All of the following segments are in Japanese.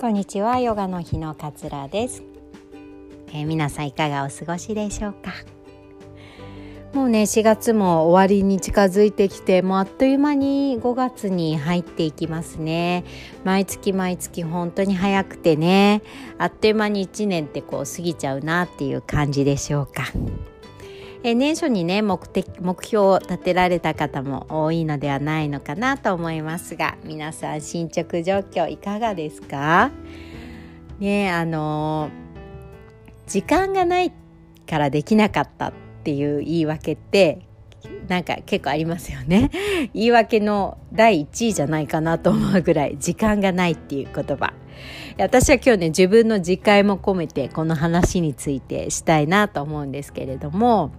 こんにちはヨガの日のかつらです、えー、皆さんいかがお過ごしでしょうか？もうね4月も終わりに近づいてきてもうあっという間に5月に入っていきますね。毎月毎月本当に早くてねあっという間に1年ってこう過ぎちゃうなっていう感じでしょうか。え年初にね目的目標を立てられた方も多いのではないのかなと思いますが皆さん進捗状況いかがですか？ねあの時間がないからできなかったっていう言い訳ってなんか結構ありますよね。言い訳の第1位じゃないかなと思うぐらい時間がないっていう言葉。私は今日ね自分の自戒も込めてこの話についてしたいなと思うんですけれども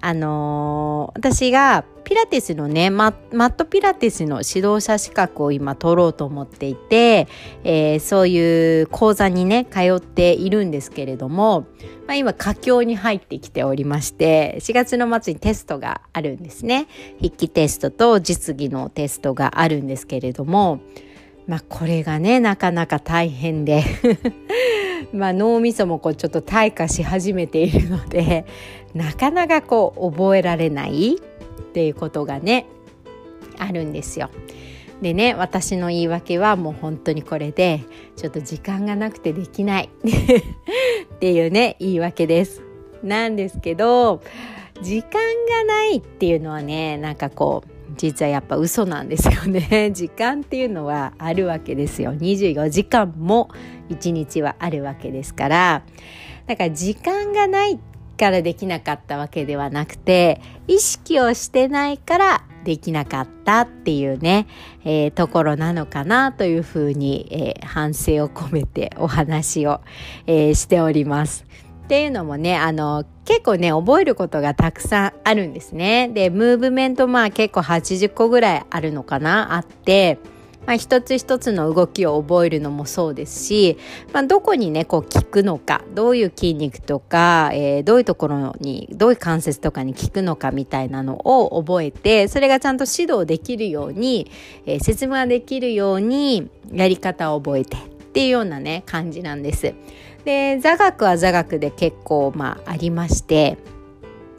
あのー、私がピラティスのねマットピラティスの指導者資格を今取ろうと思っていて、えー、そういう講座にね通っているんですけれども、まあ、今佳境に入ってきておりまして4月の末にテストがあるんですね。筆記テストと実技のテストがあるんですけれどもまあこれがねなかなか大変で まあ脳みそもこうちょっと退化し始めているのでなかなかこう覚えられないっていうことがねあるんですよ。でね私の言い訳はもう本当にこれでちょっと時間がなくてできない っていうね言い訳です。なんですけど時間がないっていうのはねなんかこう実はやっぱ嘘なんですよね。時間っていうのはあるわけですよ。24時間も1日はあるわけですから。だから時間がないからできなかったわけではなくて意識をしてないからできなかったっていうね、えー、ところなのかなというふうに、えー、反省を込めてお話を、えー、しております。っていうのもね、あの、結構ね、覚えることがたくさんあるんですね。で、ムーブメントまあ結構80個ぐらいあるのかなあって、まあ、一つ一つの動きを覚えるのもそうですし、まあ、どこにねこう効くのかどういう筋肉とか、えー、どういうところにどういう関節とかに効くのかみたいなのを覚えてそれがちゃんと指導できるように、えー、説明できるようにやり方を覚えてっていうようなね感じなんです。で座学は座学で結構まあありまして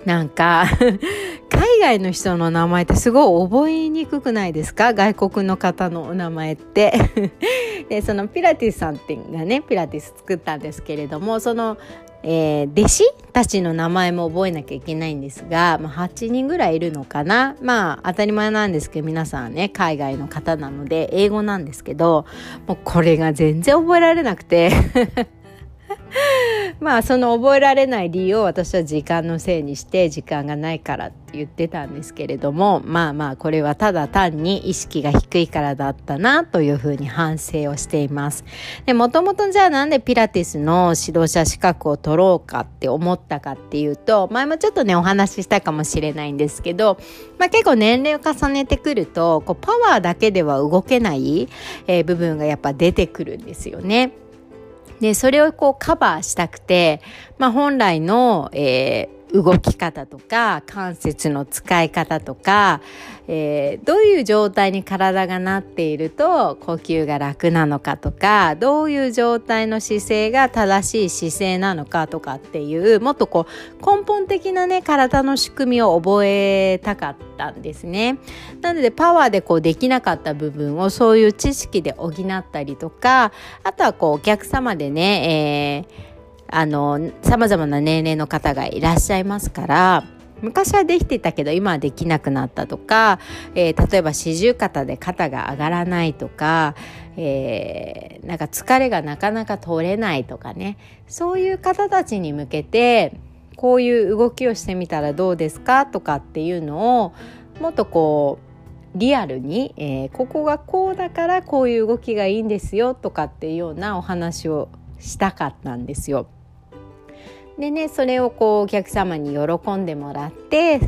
なんか 海外の人の名前ってすごい覚えにくくないですか？外国の方のお名前って。でそのピラティスさんってがねピラティス作ったんですけれどもその、えー、弟子たちの名前も覚えなきゃいけないんですが、まあ、8人ぐらいいるのかな？まあ当たり前なんですけど皆さんね海外の方なので英語なんですけどもうこれが全然覚えられなくて。まあその覚えられない理由を私は時間のせいにして時間がないからって言ってたんですけれどもまあまあこれはただ単に意識が低いからだったなというふうに反省をしています。でもともとじゃあなんでピラティスの指導者資格を取ろうかって思ったかっていうと前もちょっとねお話ししたかもしれないんですけど、まあ、結構年齢を重ねてくるとこうパワーだけでは動けない、えー、部分がやっぱ出てくるんですよね。でそれをこうカバーしたくて、まあ、本来の、えー、動き方とか関節の使い方とか、えー、どういう状態に体がなっていると呼吸が楽なのかとかどういう状態の姿勢が正しい姿勢なのかとかっていうもっとこう根本的なね体の仕組みを覚えたかったんですね。なのでパワーでこうできなかった部分をそういう知識で補ったりとかあとはこうお客様でね、えーあの様々な年齢の方がいらっしゃいますから昔はできてたけど今はできなくなったとか、えー、例えば四十肩で肩が上がらないとか、えー、なんか疲れがなかなか取れないとかねそういう方たちに向けてこういう動きをしてみたらどうですかとかっていうのをもっとこうリアルに、えー、ここがこうだからこういう動きがいいんですよとかっていうようなお話をしたかったんですよ。でねそれをこうお客様に喜んでもらって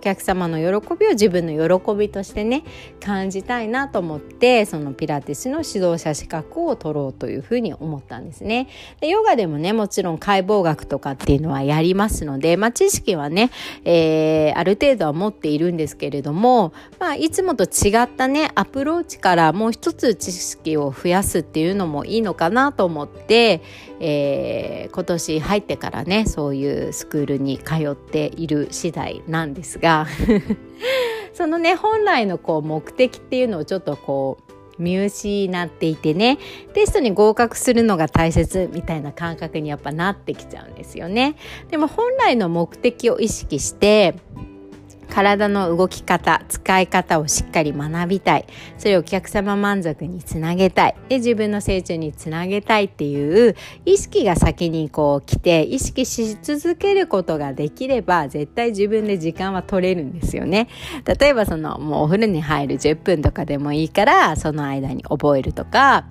客様の喜びを自分の喜びとしてね感じたいなと思ってそのピラティスの指導者資格を取ろうというふうに思ったんですね。でヨガでもねもちろん解剖学とかっていうのはやりますので、まあ、知識はね、えー、ある程度は持っているんですけれども、まあ、いつもと違ったねアプローチからもう一つ知識を増やすっていうのもいいのかなと思って、えー、今年入ってからねそういうスクールに通っている次第なんですが そのね本来のこう目的っていうのをちょっとこう見失っていてねテストに合格するのが大切みたいな感覚にやっぱなってきちゃうんですよね。でも本来の目的を意識して体の動き方使い方をしっかり学びたい。それをお客様満足につなげたい。で自分の成長につなげたいっていう意識が先にこう来て意識し続けることができれば絶対自分で時間は取れるんですよね。例えばそのもうお風呂に入る10分とかでもいいからその間に覚えるとか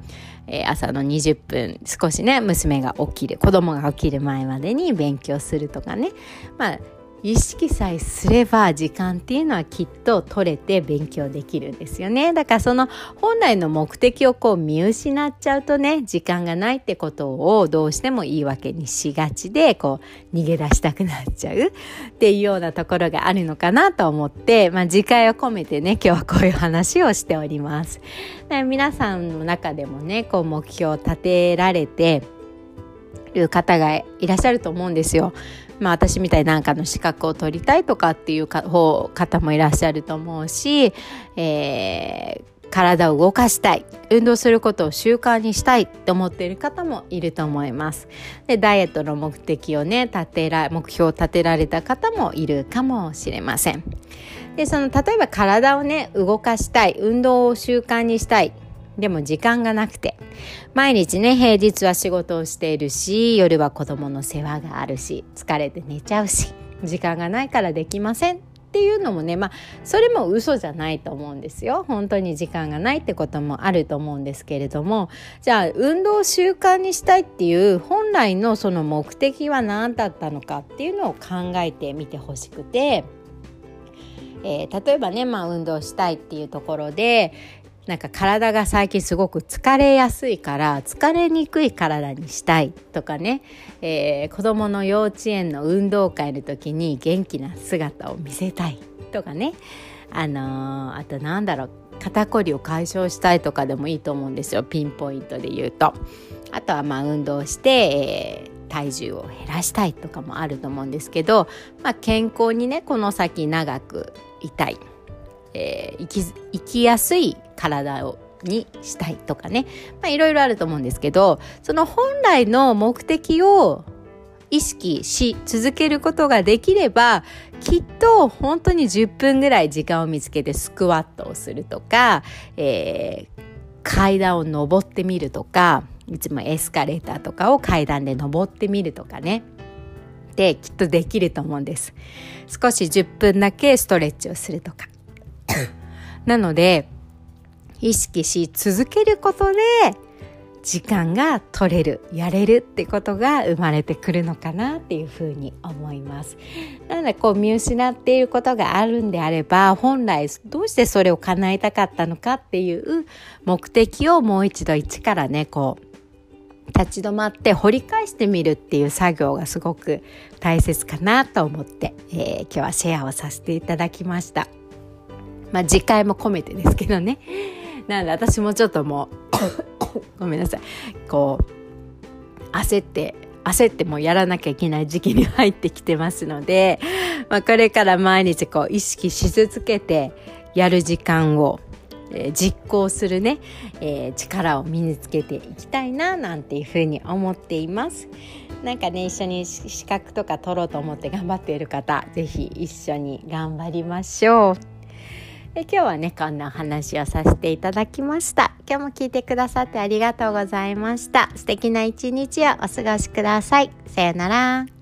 え朝の20分少しね娘が起きる子供が起きる前までに勉強するとかね。まあ意識さえすれば時間っていうのはきっと取れて勉強できるんですよねだからその本来の目的をこう見失っちゃうとね時間がないってことをどうしても言い訳にしがちでこう逃げ出したくなっちゃうっていうようなところがあるのかなと思って、まあ、次回を込めてね今日はこういう話をしております皆さんの中でもねこう目標を立てられてる方がいらっしゃると思うんですよ。まあ私みたいなんかの資格を取りたいとかっていう方もいらっしゃると思うし、えー、体を動かしたい運動することを習慣にしたいって思っている方もいると思います。でダイエットの目的をね立てら目標を立てられた方もいるかもしれません。でその例えば体をね動かしたい運動を習慣にしたいでも時間がなくて。毎日ね平日は仕事をしているし夜は子供の世話があるし疲れて寝ちゃうし時間がないからできません。っていうのもねまあそれも嘘じゃないと思うんですよ。本当に時間がないってこともあると思うんですけれども。じゃあ運動習慣にしたいっていう本来のその目的は何だったのかっていうのを考えてみてほしくて。えー、例えばね、まあ、運動したいっていうところで、なんか体が最近すごく疲れやすいから疲れにくい体にしたいとかね、えー、子どもの幼稚園の運動会の時に元気な姿を見せたいとかね。あのー、あとなんだろう。肩こりを解消したいとかでもいいと思うんですよ。ピンポイントで言うと。あとはまあ運動して、えー、体重を減らしたいとかもあると思うんですけど、まあ、健康にねこの先長くいたい、えー、生き生きやすい体をにしたいとかね、いろいろあると思うんですけどその本来の目的を意識し続けることができればきっと本当に10分ぐらい時間を見つけてスクワットをするとか、えー、階段を上ってみるとかいつもエスカレーターとかを階段で上ってみるとかね。できっとできると思うんです。少し10分だけストレッチをするとか。なので意識し続けることで時間が取れるやれるってことが生まれてくるのかなっていうふうに思います。なのでこう見失っていることがあるんであれば本来どうしてそれを叶えたかったのかっていう目的をもう一度一からねこう立ち止まって掘り返してみるっていう作業がすごく大切かなと思って、えー、今日はシェアをさせていただきました。まあ次回も込めてですけどね なので私もちょっともう ごめんなさいこう焦って焦ってもやらなきゃいけない時期に入ってきてますので、まあ、これから毎日こう意識し続けてやる時間を、えー、実行するね、えー、力を身につけていきたいななんていうふうに思っています。なんかね一緒に資格とか取ろうと思って頑張っている方是非一緒に頑張りましょう。え今日はねこんな話をさせていただきました。今日も聞いてくださってありがとうございました。素敵な一日をお過ごしください。さよなら。